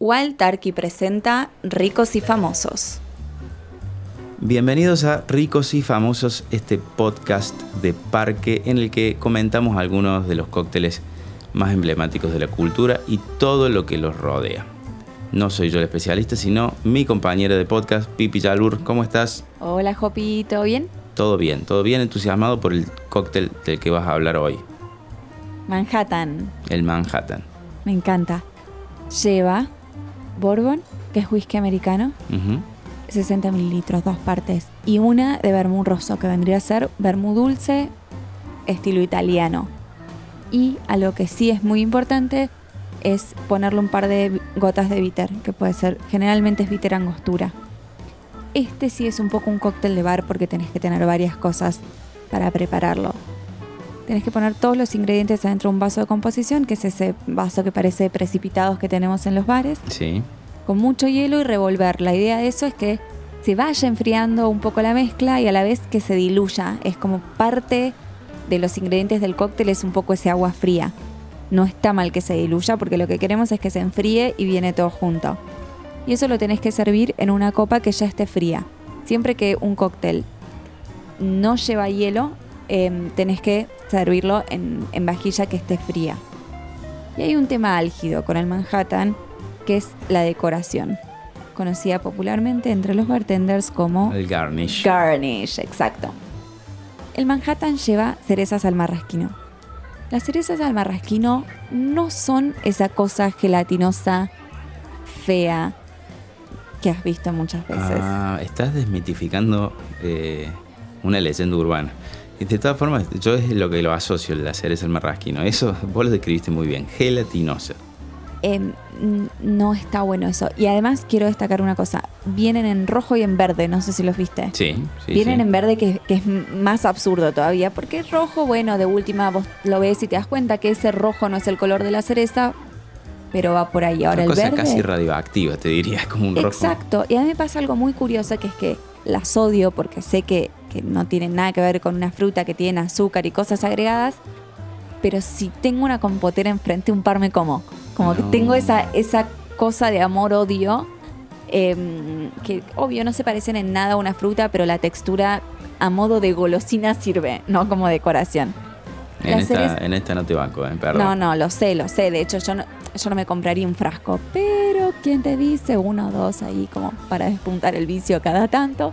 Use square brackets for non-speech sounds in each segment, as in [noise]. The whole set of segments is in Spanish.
Wild Turkey presenta Ricos y Famosos. Bienvenidos a Ricos y Famosos, este podcast de parque en el que comentamos algunos de los cócteles más emblemáticos de la cultura y todo lo que los rodea. No soy yo el especialista, sino mi compañera de podcast, Pipi Yalur. ¿Cómo estás? Hola, Jopi, ¿todo bien? Todo bien, todo bien entusiasmado por el cóctel del que vas a hablar hoy. Manhattan. El Manhattan. Me encanta. Lleva bourbon, que es whisky americano, Ujú. 60 mililitros, dos partes, y una de vermú rosso, que vendría a ser vermú dulce, estilo italiano. Y algo que sí es muy importante es ponerle un par de gotas de bitter, que puede ser, generalmente es bitter angostura. Este sí es un poco un cóctel de bar porque tenés que tener varias cosas para prepararlo. Tenés que poner todos los ingredientes adentro de un vaso de composición, que es ese vaso que parece precipitados que tenemos en los bares Sí. con mucho hielo y revolver. La idea de eso es que se vaya enfriando un poco la mezcla y a la vez que se diluya. Es como parte de los ingredientes del cóctel es un poco ese agua fría. No está mal que se diluya porque lo que queremos es que se enfríe y viene todo junto. Y eso lo tenés que servir en una copa que ya esté fría. Siempre que un cóctel no lleva hielo, em, tenés que servirlo en, en vajilla que esté fría. Y hay un tema álgido con el Manhattan, que es la decoración, conocida popularmente entre los bartenders como El garnish. garnish, exacto. El Manhattan lleva cerezas al marrasquino. Las cerezas al marrasquino no son esa cosa gelatinosa, fea, que has visto muchas veces. Ah, estás desmitificando eh, una leyenda urbana. De todas formas, yo es lo que lo asocio, el hacer es el marrasquino. Eso vos lo describiste muy bien, gelatinosa. Em, n- no está bueno eso. Y además quiero destacar una cosa. Vienen en rojo y en verde, no sé si los viste. Sí, sí. Vienen sí. en verde que, que es más absurdo todavía, porque rojo, bueno, de última vos lo ves y te das cuenta que ese rojo no es el color de la cereza, pero va por ahí. Ahora Una el cosa verde. casi radioactiva, te diría, [laughs] como un rojo. Exacto. Y a mí me pasa algo muy curioso que es que las odio porque sé que, que no tienen nada que ver con una fruta que tiene azúcar y cosas agregadas. Pero si tengo una compotera enfrente, un par me como. Como que tengo esa, esa cosa de amor-odio. em, que obvio no se parecen en nada a una fruta, pero la textura a modo de golosina sirve, no como decoración. Esta, en esta no te banco, eh, perdón. No, no, lo sé, lo sé. De hecho, yo no, yo no me compraría un frasco. Pero, ¿quién te dice? Uno o dos ahí como para despuntar el vicio cada tanto.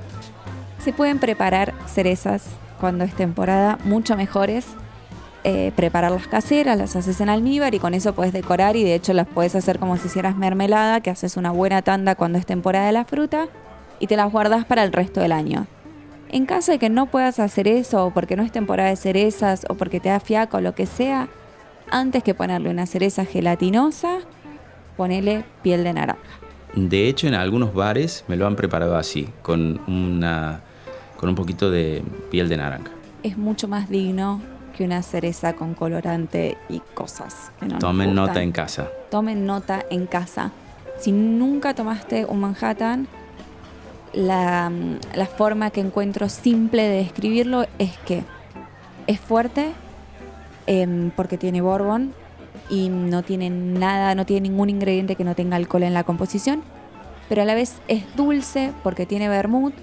Se pueden preparar cerezas cuando es temporada mucho mejores. Eh, prepararlas caseras, las haces en almíbar y con eso puedes decorar y de hecho las puedes hacer como si hicieras mermelada, que haces una buena tanda cuando es temporada de la fruta y te las guardas para el resto del año. En caso de que no puedas hacer eso, o porque no es temporada de cerezas, o porque te da fiaco o lo que sea, antes que ponerle una cereza gelatinosa, ponele piel de naranja. De hecho, en algunos bares me lo han preparado así, con una con un poquito de piel de naranja. Es mucho más digno que una cereza con colorante y cosas que no nos Tomen nota en casa. Tomen nota en casa. Si nunca tomaste un Manhattan, la, la forma que encuentro simple de describirlo es que es fuerte em, porque tiene bourbon y no tiene nada, no tiene ningún ingrediente que no tenga alcohol en la composición, pero a la vez es dulce porque tiene vermut,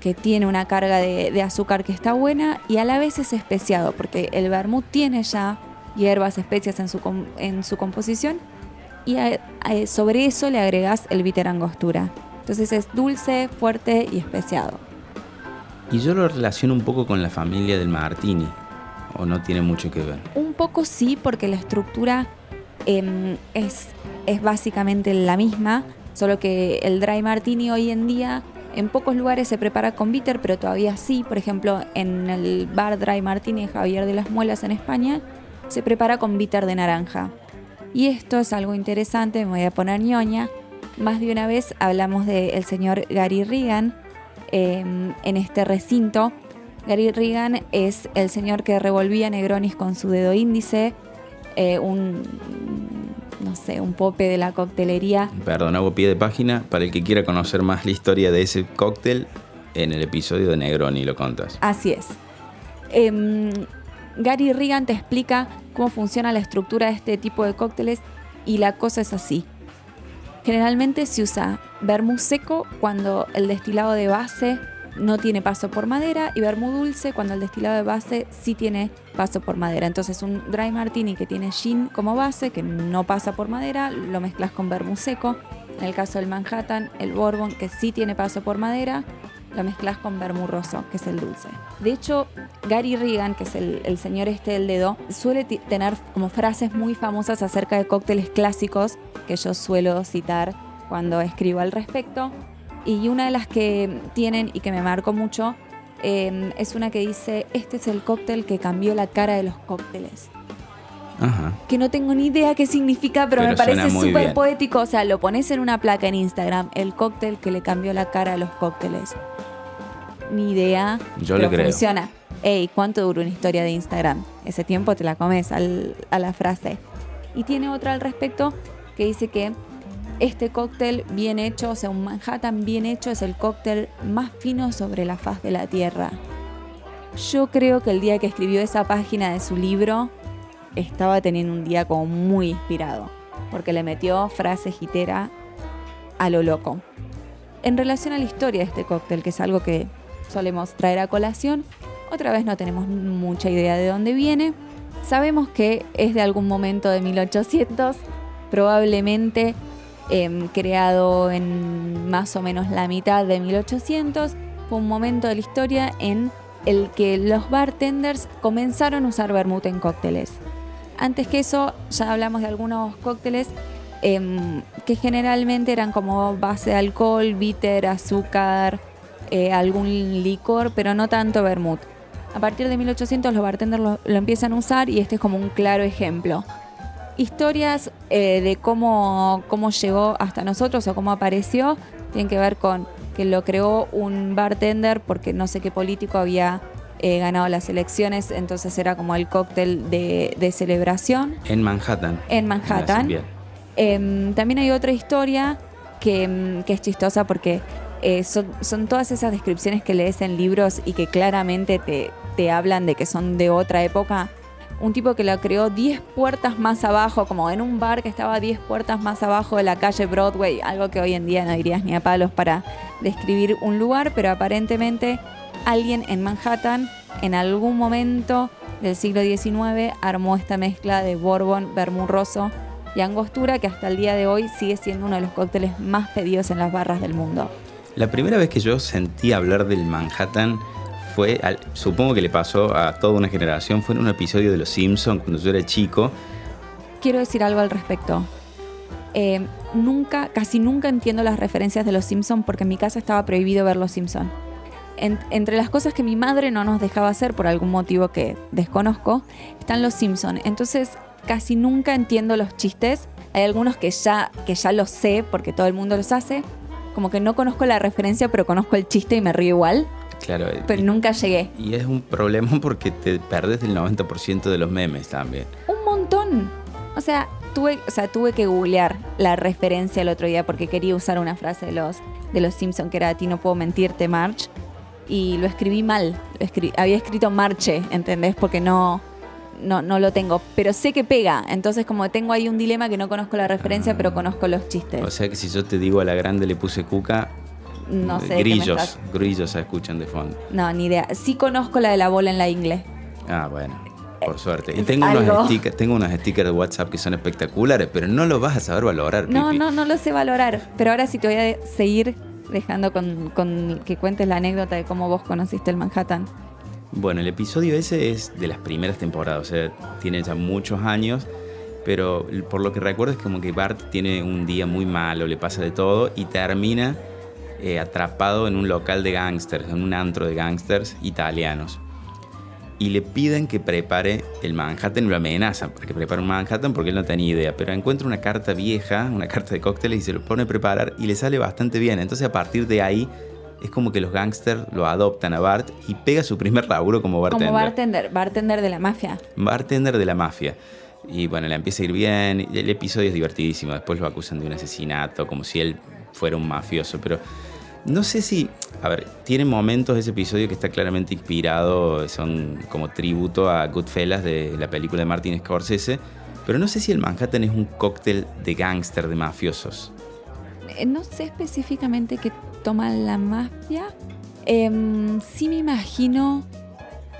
que tiene una carga de, azúcar que está buena y a la vez es especiado porque el vermut tiene ya hierbas, especias en su, en su composición y sobre eso le agregas el bitter angostura. Entonces es dulce, fuerte y especiado. Y yo lo relaciono un poco con la familia del Martini, o no tiene mucho que ver. Un poco sí, porque la estructura em, es, básicamente la misma, solo que el dry martini hoy en día en pocos lugares se prepara con bitter, pero todavía sí. Por ejemplo, en el bar dry martini de Javier de las Muelas en España se prepara con bitter de naranja. Y esto es algo interesante, me voy a poner ñoña. Más de una vez hablamos del señor Gary Regan em, en este recinto. Gary Regan es el señor que revolvía Negronis con su dedo índice, eh, un, no sé, un pope de la coctelería. Perdón, hago pie de página. Para el que quiera conocer más la historia de ese cóctel, en el episodio de Negroni lo contas. Así es. Em, Gary Regan te explica cómo funciona la estructura de este tipo de cócteles y la cosa es así. Generalmente se usa vermú seco cuando el destilado de base no tiene paso por madera y vermú dulce cuando el destilado de base sí tiene paso por madera. Entonces un dry martini que tiene gin como base, que no pasa por madera, lo mezclas con vermú seco. En el caso del Manhattan, el bourbon que sí tiene paso por madera, lo mezclas con vermú rosso, que es el dulce. De hecho, Gary Regan, que es el, señor este del dedo, suele tener como frases muy famosas acerca de cócteles clásicos que yo suelo citar cuando escribo al respecto. Y una de las que tienen y que me marcó mucho em, es una que dice, este es el cóctel que cambió la cara de los cócteles. Ajá. Que no tengo ni idea qué significa, pero, me parece súper poético. O sea, lo pones en una placa en Instagram, el cóctel que le cambió la cara a los cócteles. Ni idea. Yo pero creo. funciona. Ey, ¿cuánto dura una historia de Instagram? Ese tiempo te la comes a la frase. Y tiene otra al respecto que dice que este cóctel bien hecho, o sea, un Manhattan bien hecho es el cóctel más fino sobre la faz de la Tierra. Yo creo que el día que escribió esa página de su libro estaba teniendo un día como muy inspirado, porque le metió frase gitera a lo loco. En relación a la historia de este cóctel, que es algo que solemos traer a colación, otra vez no tenemos mucha idea de dónde viene. Sabemos que es de algún momento de 1800, probablemente Em, creado en más o menos la mitad de 1800. Fue un momento de la historia en el que los bartenders comenzaron a usar vermut en cócteles. Antes que eso, ya hablamos de algunos cócteles em, que generalmente eran como base de alcohol, bitter, azúcar, eh, algún licor, pero no tanto vermut. A partir de 1800 los bartenders lo empiezan a usar y este es como un claro ejemplo historias eh, de cómo, cómo llegó hasta nosotros o cómo apareció tienen que ver con que lo creó un bartender porque no sé qué político había eh, ganado las elecciones, entonces era como el cóctel de, celebración. En Manhattan. En Manhattan. Em, también hay otra historia que, que es chistosa porque eh, son, son, todas esas descripciones que lees en libros y que claramente te, te hablan de que son de otra época un tipo que la creó 10 puertas más abajo, como en un bar que estaba 10 puertas más abajo de la calle Broadway, algo que hoy en día no dirías ni a palos para describir un lugar, pero aparentemente alguien en Manhattan en algún momento del siglo XIX armó esta mezcla de Bourbon, Bermurroso y Angostura que hasta el día de hoy sigue siendo uno de los cócteles más pedidos en las barras del mundo. La primera vez que yo sentí hablar del Manhattan fue, supongo que le pasó a toda una generación, fue en un episodio de Los Simpsons cuando yo era chico. Quiero decir algo al respecto. Eh, nunca, casi nunca entiendo las referencias de Los Simpsons porque en mi casa estaba prohibido ver Los Simpsons. entre las cosas que mi madre no nos dejaba hacer por algún motivo que desconozco, están Los Simpsons. Entonces casi nunca entiendo los chistes. Hay algunos que ya, que ya los sé porque todo el mundo los hace. Como que no conozco la referencia, pero conozco el chiste y me río igual. Claro. Pero nunca llegué. Y es un problema [laughs] porque te perdes el 90% de los memes también. Un montón. O sea, tuve, o sea, tuve que googlear la referencia el otro día porque quería usar una frase de los, de los Simpsons que era a ti no puedo mentirte, March. Y lo escribí mal. había escrito Marche, ¿entendés? Porque no, no, no lo tengo. Pero sé que pega. Entonces, como tengo ahí un dilema que no conozco la referencia, pero conozco los chistes. O sea que si yo te digo a la grande le puse cuca, no sé. Grillos, grillos se escuchan de fondo. No, ni idea. Sí conozco la de la bola en la inglés. Ah, bueno. Por suerte. Y tengo unos, stickers, tengo unos stickers de WhatsApp que son espectaculares, pero no lo vas a saber valorar. No, no, no lo sé valorar. Pero ahora sí te voy a seguir dejando con, con que cuentes la anécdota de cómo vos conociste el Manhattan. Bueno, el episodio ese es de las primeras temporadas, o sea, tiene ya muchos años, pero por lo que recuerdo es como que Bart tiene un día muy malo, le pasa de todo y termina eh, atrapado en un local de gángsters, en un antro de gángsters italianos. Y le piden que prepare el Manhattan, lo amenazan para que prepare un Manhattan porque él no tenía idea. Pero encuentra una carta vieja, una carta de cócteles y se lo pone a preparar y le sale bastante bien. Entonces a partir de ahí es como que los gángsters lo adoptan a Bart y pega su primer laburo como bartender. Como bartender, bartender de la mafia. Bartender de la mafia. Y bueno, le empieza a ir bien. El episodio es divertidísimo. Después lo acusan de un asesinato, como si él fuera un mafioso. Pero no sé si. A ver, tiene momentos de ese episodio que está claramente inspirado, son como tributo a Goodfellas de la película de Martin Scorsese, pero no sé si el Manhattan es un cóctel de gángster, de mafiosos. eh, no sé específicamente qué toma la mafia. Em, sí me imagino.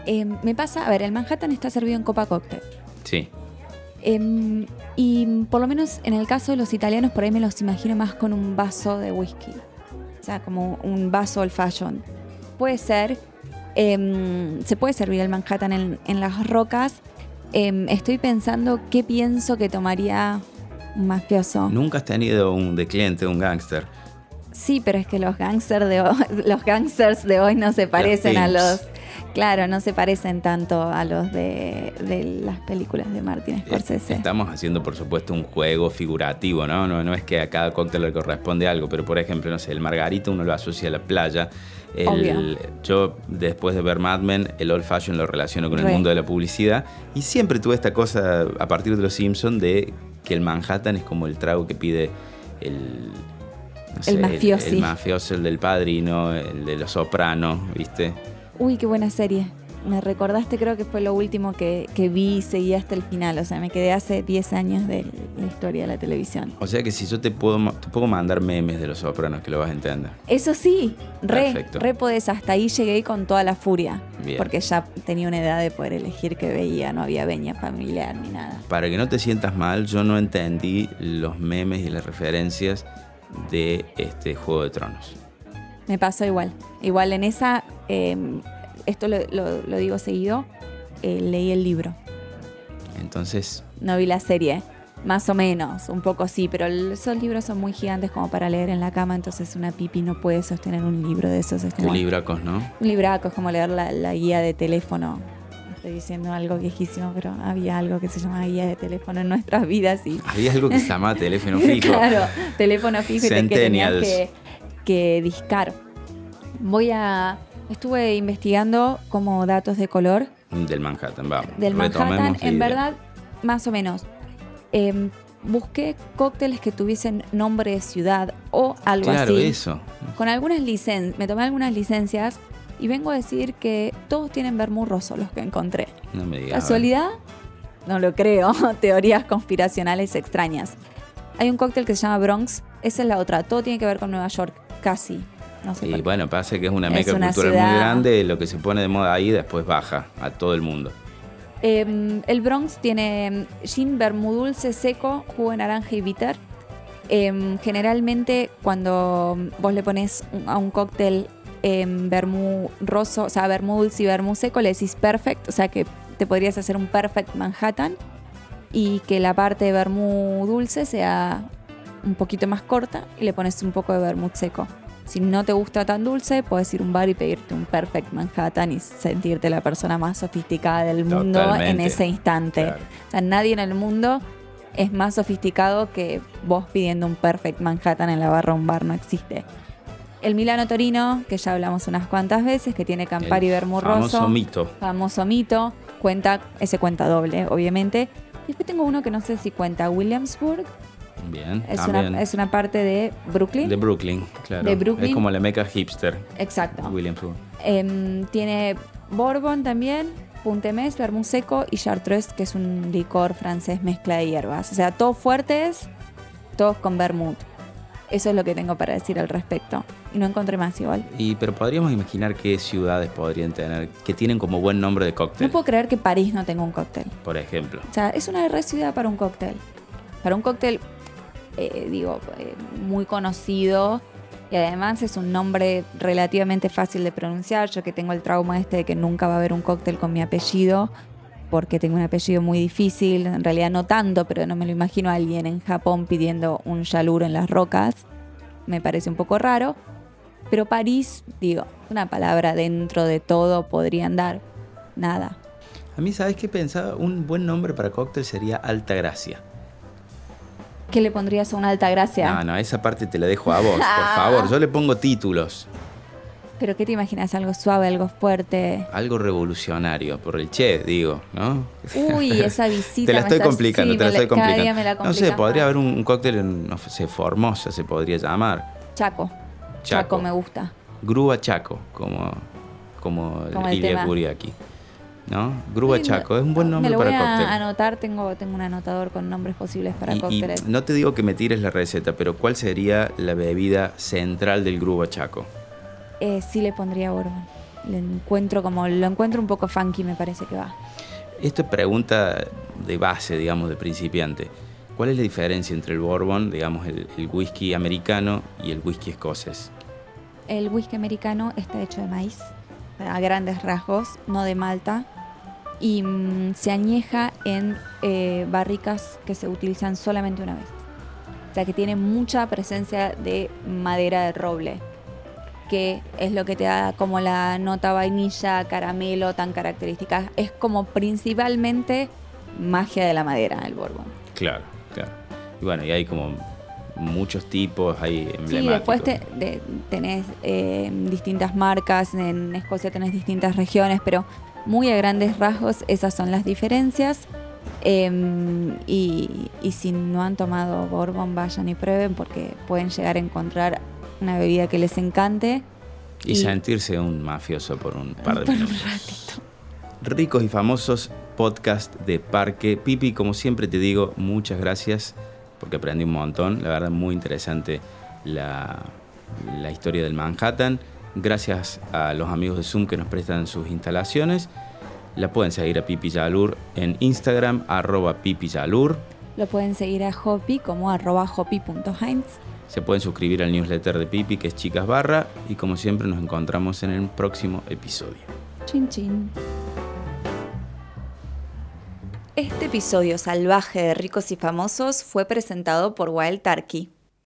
em, me pasa, a ver, el Manhattan está servido en copa cóctel. Sí. Em, y por lo menos en el caso de los italianos, por ahí me los imagino más con un vaso de whisky. O sea, como un vaso old fashion. Puede ser. em, se puede servir el Manhattan en, en las rocas. Em, estoy pensando qué pienso que tomaría un mafioso. Nunca has tenido un de cliente, un gángster. Sí, pero es que los gangsters de hoy, [laughs] los gangsters de hoy no se parecen a los. Claro, no se parecen tanto a los de, de las películas de Martin Scorsese. Estamos haciendo, por supuesto, un juego figurativo, ¿no? ¿no? No es que a cada cóctel le corresponde algo, pero por ejemplo, no sé, el margarita uno lo asocia a la playa. El- Obvio. yo, después de ver Mad Men, el old fashion lo relaciono con el mundo de la publicidad. Y siempre tuve esta cosa, a partir de los Simpsons, de que el Manhattan es como el trago que pide el. no El mafiosi. El, mafioso, el del padrino, el de los sopranos, ¿viste? Uy, qué buena serie. Me recordaste, creo que fue lo último que, que vi y seguí hasta el final. O sea, me quedé hace 10 años de la historia de la televisión. O sea que si yo te puedo, te puedo mandar memes de los sopranos, que lo vas a entender. Eso sí, re, Perfecto. re podés. Hasta ahí llegué con toda la furia. Bien. Porque ya tenía una edad de poder elegir qué veía. No había veña familiar ni nada. Para que no te sientas mal, yo no entendí los memes y las referencias de este Juego de Tronos. Me pasó igual. Igual en esa, eh, esto lo, lo- lo digo seguido, eh, leí el libro. Entonces, No vi la serie. Más o menos, un poco sí, pero esos libros son muy gigantes como para leer en la cama, entonces una pipi no puede sostener un libro de esos. Es como, libracos, ¿no? Un libraco, es como leer la, la guía de teléfono. Estoy diciendo algo viejísimo, pero había algo que se llamaba guía de teléfono en nuestras vidas y Había algo que se llamaba teléfono fijo. [laughs] claro, teléfono fijo y te- que Centennials. Que, discar. Voy a. Estuve investigando como datos de color Del Manhattan, vamos. del Manhattan. En verdad, más o menos. Em, busqué cócteles que tuviesen nombre de ciudad o algo Claro, así. eso. Con algunas licencias. Me tomé algunas licencias y vengo a decir que todos tienen vermú roso los que encontré. No me digas. ¿Casualidad? No lo creo. [laughs] Teorías conspiracionales extrañas. Hay un cóctel que se llama Bronx. Esa es la otra. Todo tiene que ver con Nueva York. Casi. No sé Y bueno, pasa que es una Es meca una cultural ciudad. muy grande, lo que se pone de moda ahí después baja a todo el mundo. Eh, el Bronx tiene em, gin, vermú dulce, seco, jugo de naranja y bitter. Em, generalmente cuando vos le pones a un cóctel em, vermú roso, o sea, vermú dulce y vermú seco, le decís perfect, o sea que te podrías hacer un perfect Manhattan y que la parte de vermú dulce sea un poquito más corta y le pones un poco de vermut seco. Si no te gusta tan dulce, puedes ir a un bar y pedirte un Perfect Manhattan y sentirte la persona más sofisticada del mundo en Totalmente. ese instante. Claro. O sea, nadie en el mundo es más sofisticado que vos pidiendo un Perfect Manhattan en la barra un bar, no existe. El Milano Torino, que ya hablamos unas cuantas veces, que tiene Campari Vermú famoso mito. famoso mito, cuenta, ese cuenta doble, obviamente. Y después tengo uno que no sé si cuenta Williamsburg, Bien, es también. una, es una parte de Brooklyn. De Brooklyn, claro. De Brooklyn. Es como la meca hipster, Exacto. Williamsburg. Em, tiene Bourbon también, Puntemés, Vermouth seco y Chartreuse, que es un licor francés mezcla de hierbas. O sea, todos fuertes, todos con vermouth. Eso es lo que tengo para decir al respecto. Y no encontré más igual. Y, pero podríamos imaginar qué ciudades podrían tener, que tienen como buen nombre de cóctel, No puedo creer que París no tenga un cóctel. por ejemplo. O sea, es una re ciudad para un cóctel. Para un cóctel, eh, digo, eh, muy conocido. Y además es un nombre relativamente fácil de pronunciar. Yo que tengo el trauma este de que nunca va a haber un cóctel con mi apellido, porque tengo un apellido muy difícil. En realidad no tanto, pero no me lo imagino a alguien en Japón pidiendo un yalur en las rocas. Me parece un poco raro. Pero París, digo, una palabra dentro de todo podría andar. Nada. A mí, ¿sabes qué pensaba? Un buen nombre para cóctel sería Alta Gracia. ¿Qué le pondrías a una alta gracia? No, no, esa parte te la dejo a vos, por [laughs] favor. Yo le pongo títulos. ¿Pero qué te imaginas? ¿Algo suave, algo fuerte? Algo revolucionario, por el che, digo, ¿no? Uy, [laughs] esa visita. Te la estoy estás- complicando, sí, te la estoy cada complicando. día me la no sé, podría más. haber un, cóctel en, no sé, Formosa se podría llamar. Chaco. Chaco. Chaco me gusta. Grúa Chaco, como, como, Como el el tema. ¿No? Grúa Chaco, es un buen nombre me lo para voy cóctel. a anotar, tengo, tengo un anotador con nombres posibles para Y- y, cócteles. no te digo que me tires la receta, pero ¿cuál sería la bebida central del Grúa Chaco? Eh, sí le pondría bourbon. Le encuentro como, lo encuentro un poco funky, me parece que va. Esta es pregunta de base, digamos, de principiante. ¿Cuál es la diferencia entre el bourbon, digamos, el, el whisky americano y el whisky escocés? El whisky americano está hecho de maíz, a grandes rasgos, no de malta, y mm, se añeja en eh, barricas que se utilizan solamente una vez. O sea que tiene mucha presencia de madera de roble, que es lo que te da como la nota vainilla, caramelo tan característica. Es como principalmente magia de la madera el bourbon. Claro, claro. Y bueno, y hay como muchos tipos, hay emblemáticos. Sí, después te- de- tenés eh, distintas marcas, en Escocia tenés distintas regiones, pero muy a grandes rasgos esas son las diferencias. Em, y, y si no han tomado Bourbon, vayan y prueben porque pueden llegar a encontrar una bebida que les encante. Y, y- sentirse un mafioso por un [laughs] par de Por un minutos. ratito. Ricos y famosos podcast de Parque. Pipi, como siempre te digo, muchas gracias porque aprendí un montón. La verdad, muy interesante la, la historia del Manhattan. Gracias a los amigos de Zoom que nos prestan sus instalaciones. La pueden seguir a Pipi Yalur en Instagram, arroba Pipi Yalur. Lo pueden seguir a Hopi como arroba hopi.heinz. Se pueden suscribir al newsletter de Pipi, que es Chicas Barra. Y como siempre, nos encontramos en el próximo episodio. Chin chin. Este episodio salvaje de Ricos y Famosos fue presentado por Wild Turkey.